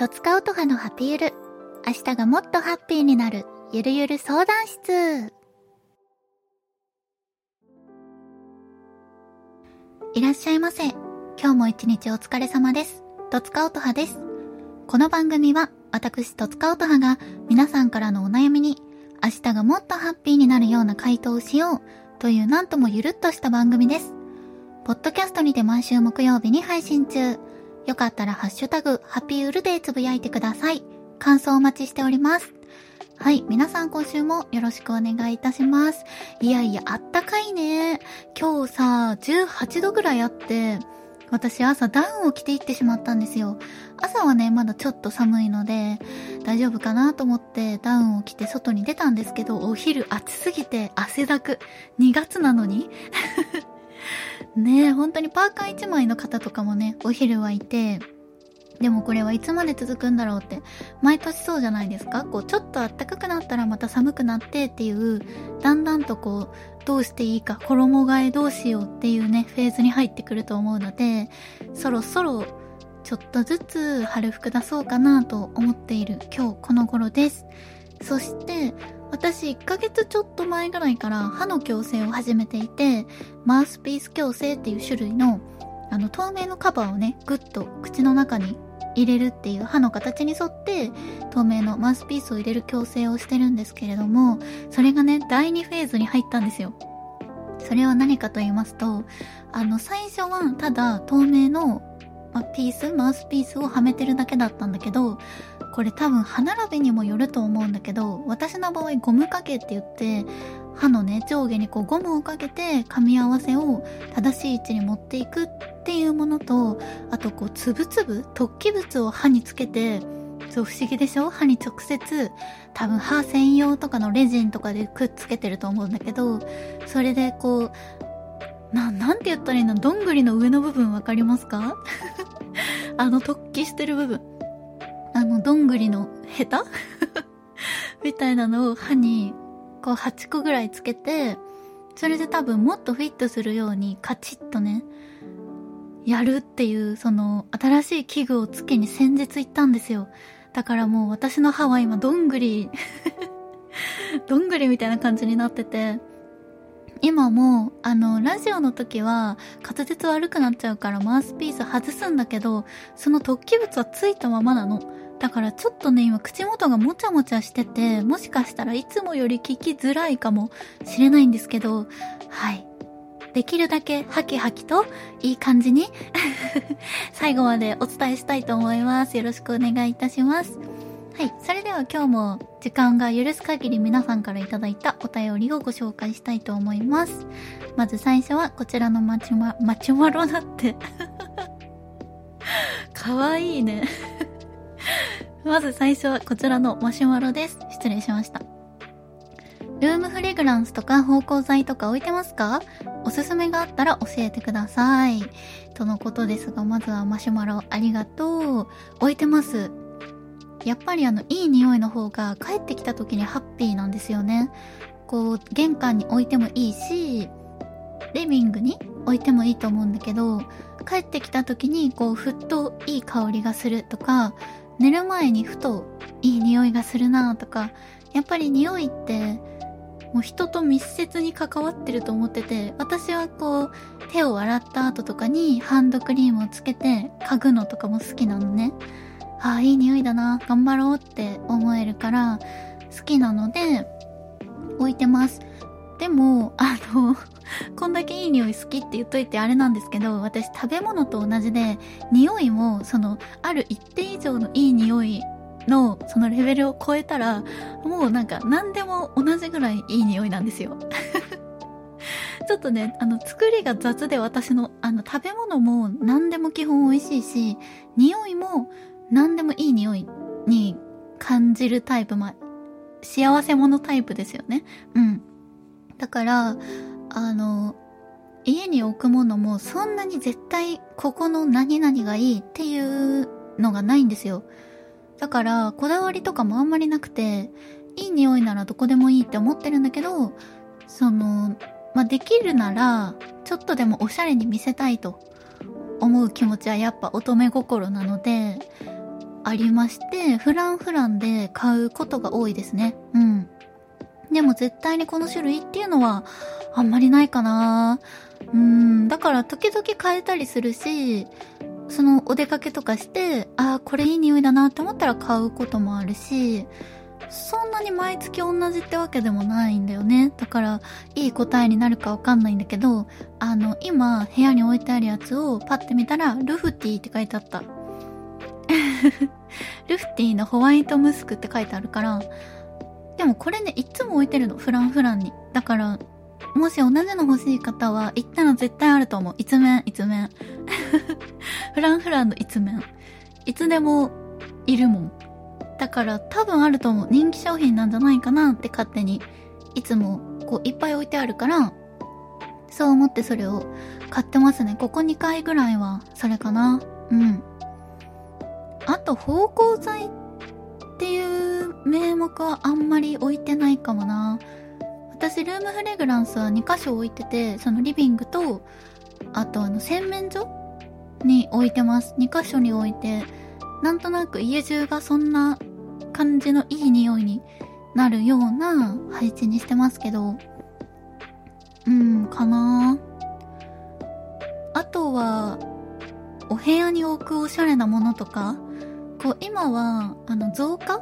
とつかうとはのハピゆる。明日がもっとハッピーになる、ゆるゆる相談室。いらっしゃいませ。今日も一日お疲れ様です。とつかおとはです。この番組は、私とつかおとはが皆さんからのお悩みに、明日がもっとハッピーになるような回答をしようというなんともゆるっとした番組です。ポッドキャストにて毎週木曜日に配信中。よかったらハッシュタグ、ハッピーウルでつぶやいてください。感想お待ちしております。はい。皆さん今週もよろしくお願いいたします。いやいや、あったかいね。今日さ、18度ぐらいあって、私朝ダウンを着ていってしまったんですよ。朝はね、まだちょっと寒いので、大丈夫かなと思ってダウンを着て外に出たんですけど、お昼暑すぎて汗だく。2月なのにねえ、本当にパーカー1枚の方とかもね、お昼はいて、でもこれはいつまで続くんだろうって、毎年そうじゃないですか？こう、ちょっと暖かくなったらまた寒くなってっていう、だんだんとこう、どうしていいか、衣替えどうしようっていうね、フェーズに入ってくると思うので、そろそろ、ちょっとずつ春服出そうかなと思っている今日この頃です。そして、私1ヶ月ちょっと前ぐらいから歯の矯正を始めていて、マウスピース矯正っていう種類の、あの透明のカバーをね、ぐっと口の中に入れるっていう歯の形に沿って透明のマウスピースを入れる矯正をしてるんですけれども、それがね、第2フェーズに入ったんですよ。それは何かと言いますと、あの、最初はただ透明の、ま、ピース、マウスピースをはめてるだけだったんだけど、これ多分歯並びにもよると思うんだけど、私の場合ゴムかけって言って、歯のね、上下にこうゴムをかけて噛み合わせを正しい位置に持っていくっていうものと、あとこう、つぶつぶ、突起物を歯につけて、そう不思議でしょ？歯に直接、多分歯専用とかのレジンとかでくっつけてると思うんだけど、それでこう、な、なんて言ったらいいの？どんぐりの上の部分わかりますか？あの突起してる部分。あの、どんぐりのヘタ？みたいなのを歯に、こう8個ぐらいつけて、それで多分もっとフィットするようにカチッとね、やるっていう、その、新しい器具をつけに先日行ったんですよ。だからもう私の歯は今どんぐり、どんぐりみたいな感じになってて、今も、あの、ラジオの時は滑舌悪くなっちゃうからマウスピース外すんだけど、その突起物はついたままなの。だからちょっとね、今口元がもちゃもちゃしてて、もしかしたらいつもより聞きづらいかもしれないんですけど、はい。できるだけハキハキといい感じに 最後までお伝えしたいと思います。よろしくお願いいたします。はい。それでは今日も時間が許す限り皆さんからいただいたお便りをご紹介したいと思います。まず最初はこちらのマチュマ、マチュマロだって。かわいいね。まず最初はこちらのマシュマロです。失礼しました。ルームフレグランスとか芳香剤とか置いてますか？おすすめがあったら教えてください。とのことですが、まずはマシュマロありがとう。置いてます。やっぱりあの、いい匂いの方が帰ってきた時にハッピーなんですよね。こう、玄関に置いてもいいし、リビングに置いてもいいと思うんだけど、帰ってきた時にこう、ふっといい香りがするとか、寝る前にふといい匂いがするなとか、やっぱり匂いって、もう人と密接に関わってると思ってて、私はこう、手を洗った後とかにハンドクリームをつけて嗅ぐのとかも好きなのね。ああ、いい匂いだな、頑張ろうって思えるから、好きなので、置いてます。でも、あの、こんだけいい匂い好きって言っといてあれなんですけど、私食べ物と同じで、匂いも、その、ある一定以上のいい匂いの、そのレベルを超えたら、もうなんか何でも同じぐらいいい匂いなんですよ。ちょっとね、あの、作りが雑で私の、あの、食べ物も何でも基本美味しいし、匂いも何でもいい匂いに感じるタイプ、まあ、幸せ者タイプですよね。うん。だから、あの、家に置くものもそんなに絶対ここの何々がいいっていうのがないんですよ。だから、こだわりとかもあんまりなくて、いい匂いならどこでもいいって思ってるんだけど、その、まあ、できるなら、ちょっとでもおしゃれに見せたいと思う気持ちはやっぱ乙女心なので、ありまして、フランフランで買うことが多いですね。うん。でも絶対にこの種類っていうのはあんまりないかなうん、だから時々変えたりするし、そのお出かけとかして、ああ、これいい匂いだなって思ったら買うこともあるし、そんなに毎月同じってわけでもないんだよね。だから、いい答えになるかわかんないんだけど、あの、今、部屋に置いてあるやつをパッて見たら、ルフティって書いてあった。ルフティのホワイトムスクって書いてあるから、でもこれね、いつも置いてるの。フランフランに。だから、もし同じの欲しい方は、行ったら絶対あると思う。一面、一面。フランフランの一面。いつでもいるもん。だから多分あると思う。人気商品なんじゃないかなって勝手に、いつもこういっぱい置いてあるから、そう思ってそれを買ってますね。ここ2回ぐらいはそれかな。うん。あと、芳香剤っていう名目はあんまり置いてないかもな。私、ルームフレグランスは2箇所置いてて、そのリビングと、あとあの洗面所に置いてます。2箇所に置いて、なんとなく家中がそんな感じのいい匂いになるような配置にしてますけど、うん、かなあとは、お部屋に置くおしゃれなものとか、こう今は、あの、増加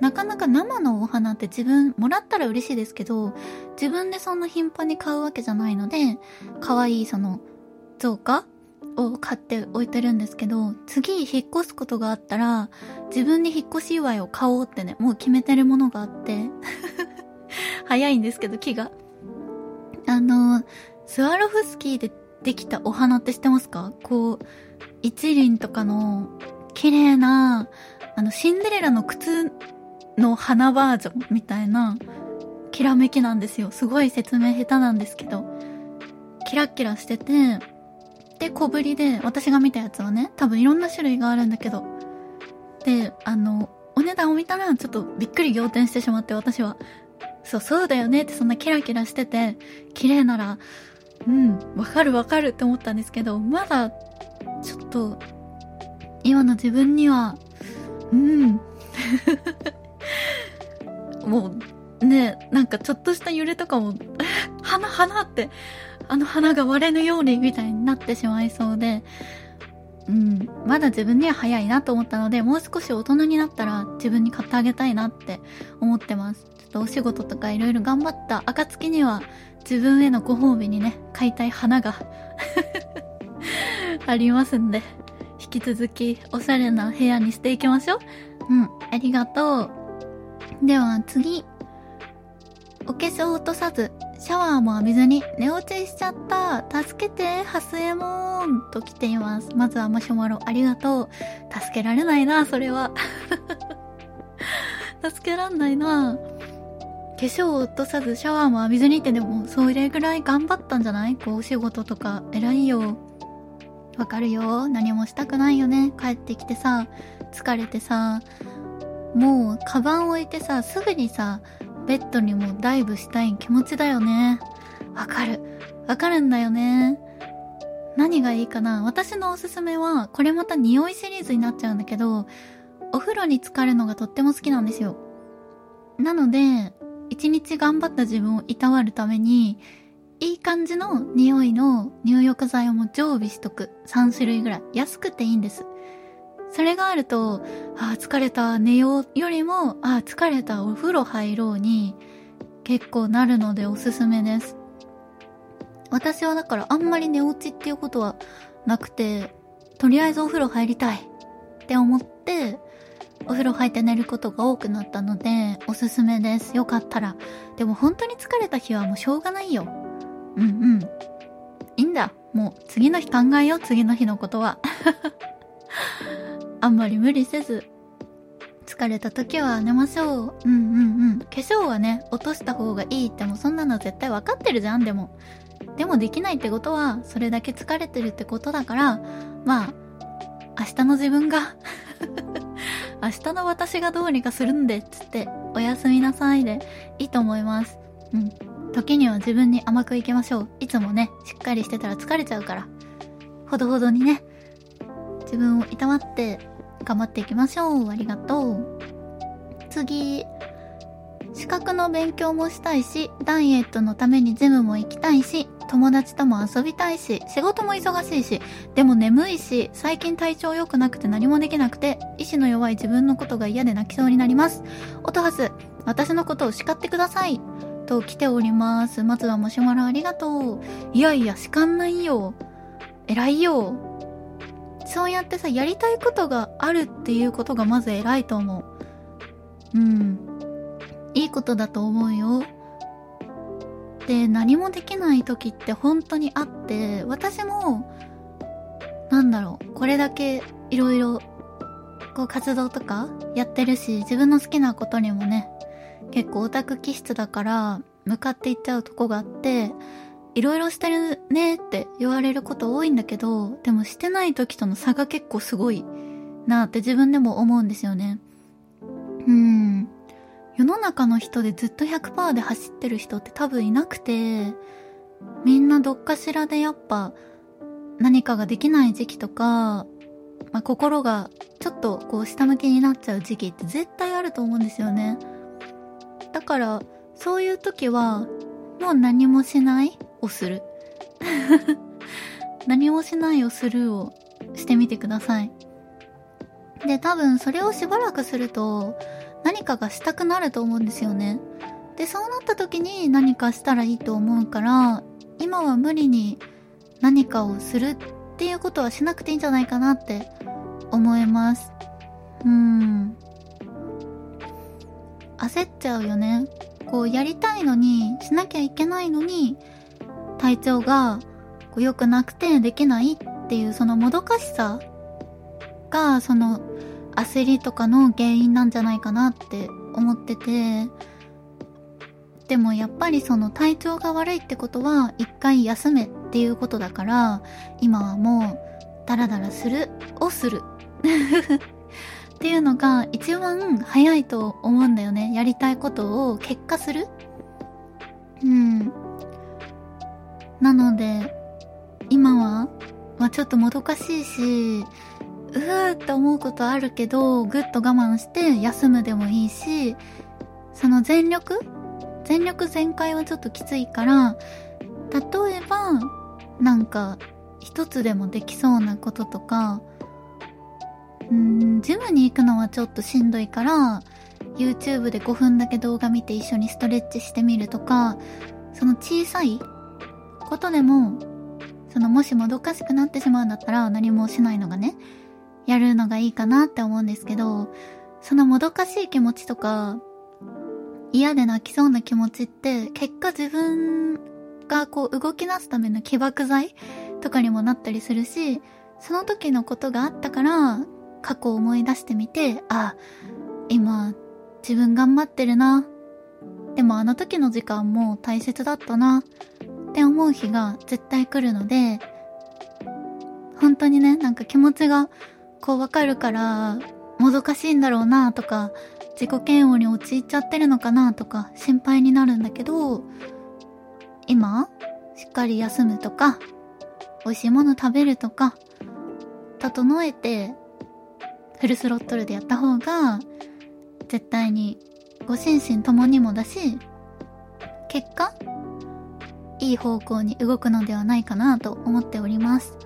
なかなか生のお花って自分、もらったら嬉しいですけど、自分でそんな頻繁に買うわけじゃないので、可愛いその、造花を買って置いてるんですけど、次引っ越すことがあったら、自分で引っ越し祝いを買おうってね、もう決めてるものがあって 早いんですけど、木が。あの、スワロフスキーでできたお花って知ってますか？こう、一輪とかの綺麗な、あの、シンデレラの靴の花バージョンみたいな、きらめきなんですよ。すごい説明下手なんですけど、キラッキラしてて、で、小ぶりで、私が見たやつはね、多分いろんな種類があるんだけど、で、あの、お値段を見たら、ちょっとびっくり仰天してしまって、私は。そう、そうだよねって、そんなキラキラしてて、綺麗なら、うん、わかるわかるって思ったんですけど、まだ、ちょっと、今の自分には、うん。もう、ね、なんかちょっとした揺れとかも、花、花って、あの花が割れぬようにみたいになってしまいそうで、うん、まだ自分には早いなと思ったので、もう少し大人になったら自分に買ってあげたいなって思ってます。ちょっとお仕事とかいろいろ頑張った暁には、自分へのご褒美にね、買いたい花が ありますんで、引き続きおしゃれな部屋にしていきましょう。うん、ありがとう。では次。お化粧落とさず、シャワーも浴びずに寝落ちしちゃった。助けて、ハスエモンと来ています。まずはマシュマロありがとう。助けられないな、それは。助けらんないな。化粧を落とさずシャワーも浴びずにってでも、それぐらい頑張ったんじゃない？こう、お仕事とか、偉いよ。わかるよ。何もしたくないよね。帰ってきてさ、疲れてさ、もう、カバン置いてさ、すぐにさ、ベッドにもダイブしたい気持ちだよね。わかる。わかるんだよね。何がいいかな私のおすすめは、これまた匂いシリーズになっちゃうんだけど、お風呂に浸かるのがとっても好きなんですよ。なので、一日頑張った自分をいたわるために、いい感じの匂いの入浴剤をも常備しとく。3種類ぐらい。安くていいんです。それがあると、ああ、疲れた、寝ようよりも、ああ、疲れた、お風呂入ろうに結構なるのでおすすめです。私はだからあんまり寝落ちっていうことはなくて、とりあえずお風呂入りたいって思って、お風呂入って寝ることが多くなったので、おすすめです。よかったら。でも本当に疲れた日はもうしょうがないよ。うんうん。いいんだ。もう次の日考えよう、次の日のことは。あんまり無理せず、疲れた時は寝ましょう。うんうんうん。化粧はね、落とした方がいいってもそんなの絶対わかってるじゃん、でも。でもできないってことは、それだけ疲れてるってことだから、まあ、明日の自分が 明日の私がどうにかするんで、つって、おやすみなさいで、いいと思います。うん。時には自分に甘くいきましょう。いつもね、しっかりしてたら疲れちゃうから。ほどほどにね、自分をいたわって頑張っていきましょう。ありがとう。次。資格の勉強もしたいし、ダイエットのためにジムも行きたいし、友達とも遊びたいし、仕事も忙しいし、でも眠いし、最近体調良くなくて何もできなくて、意志の弱い自分のことが嫌で泣きそうになります。おとはす、私のことを叱ってください。と来ております。まずはマシュマロありがとう。いやいや、叱んないよ。偉いよ。そうやってさ、やりたいことがあるっていうことがまず偉いと思う。うん。いいことだと思うよ。で、何もできない時って本当にあって、私も、なんだろう、これだけいろいろ、こう活動とかやってるし、自分の好きなことにもね、結構オタク気質だから、向かっていっちゃうとこがあって、いろいろしてるねって言われること多いんだけど、でもしてない時との差が結構すごいなって自分でも思うんですよね。うん。世の中の人でずっと100%で走ってる人って多分いなくて、みんなどっかしらでやっぱ何かができない時期とか、まあ、心がちょっとこう下向きになっちゃう時期って絶対あると思うんですよね。だから、そういう時は、もう何もしないをする。何もしないをするをしてみてください。で、多分それをしばらくすると、何かがしたくなると思うんですよね。で、そうなった時に何かしたらいいと思うから、今は無理に何かをするっていうことはしなくていいんじゃないかなって思います。うん。焦っちゃうよね。こうやりたいのに、しなきゃいけないのに、体調がこう良くなくてできないっていうそのもどかしさが、その焦りとかの原因なんじゃないかなって思ってて、でもやっぱりその体調が悪いってことは一回休めっていうことだから、今はもうダラダラするをする。っていうのが一番早いと思うんだよね。やりたいことを結果する。うん。なので、今は、まあ、ちょっともどかしいし、うーって思うことあるけど、ぐっと我慢して休むでもいいし、その全力？全力全開はちょっときついから、例えば、なんか、一つでもできそうなこととか、うん、ジムに行くのはちょっとしんどいから、YouTube で5分だけ動画見て一緒にストレッチしてみるとか、その小さいことでも、そのもしもどかしくなってしまうんだったら何もしないのがね、やるのがいいかなって思うんですけど、そのもどかしい気持ちとか、嫌で泣きそうな気持ちって、結果自分がこう動き出すための起爆剤とかにもなったりするし、その時のことがあったから、過去を思い出してみて、あ、今、自分頑張ってるな。でもあの時の時間も大切だったな。って思う日が絶対来るので、本当にね、なんか気持ちがこうわかるから、もどかしいんだろうなとか、自己嫌悪に陥っちゃってるのかなとか心配になるんだけど、今、しっかり休むとか、美味しいもの食べるとか、整えてフルスロットルでやった方が、絶対にご心身ともにもだし、結果、いい方向に動くのではないかなと思っております。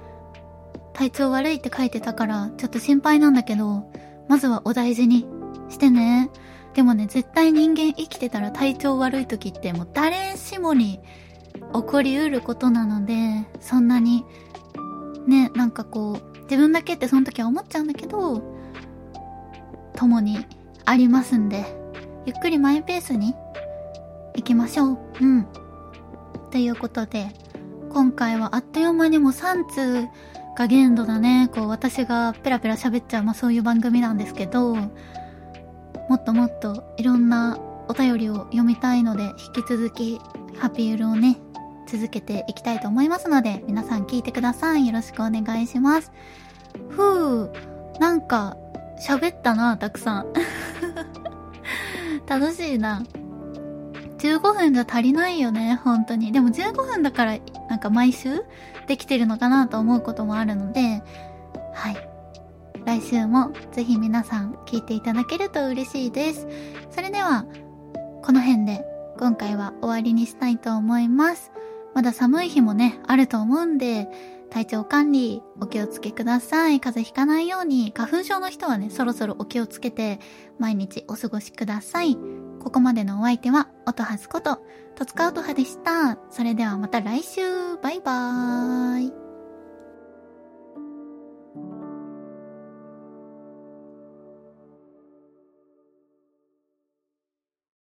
体調悪いって書いてたから、ちょっと心配なんだけど、まずはお大事にしてね。でもね、絶対人間生きてたら体調悪い時ってもう誰しもに起こりうることなので、そんなに、ね、なんかこう、自分だけってその時は思っちゃうんだけど、共にありますんで、ゆっくりマイペースに行きましょう。うん。ということで、今回はあっという間にも3通が限度だね。こう私がペラペラ喋っちゃう、まあそういう番組なんですけど、もっともっといろんなお便りを読みたいので、引き続きハピールをね、続けていきたいと思いますので、皆さん聞いてください。よろしくお願いします。ふう、なんか、喋ったな、たくさん。楽しいな。15分じゃ足りないよね、本当に。でも15分だから、なんか毎週できてるのかなと思うこともあるので、はい。来週もぜひ皆さん聞いていただけると嬉しいです。それでは、この辺で今回は終わりにしたいと思います。まだ寒い日もね、あると思うんで、体調管理お気をつけください。風邪ひかないように、花粉症の人はね、そろそろお気をつけて、毎日お過ごしください。ここまでのお相手は、音はずこと、とつかうとはでした。それではまた来週、バイバーイ。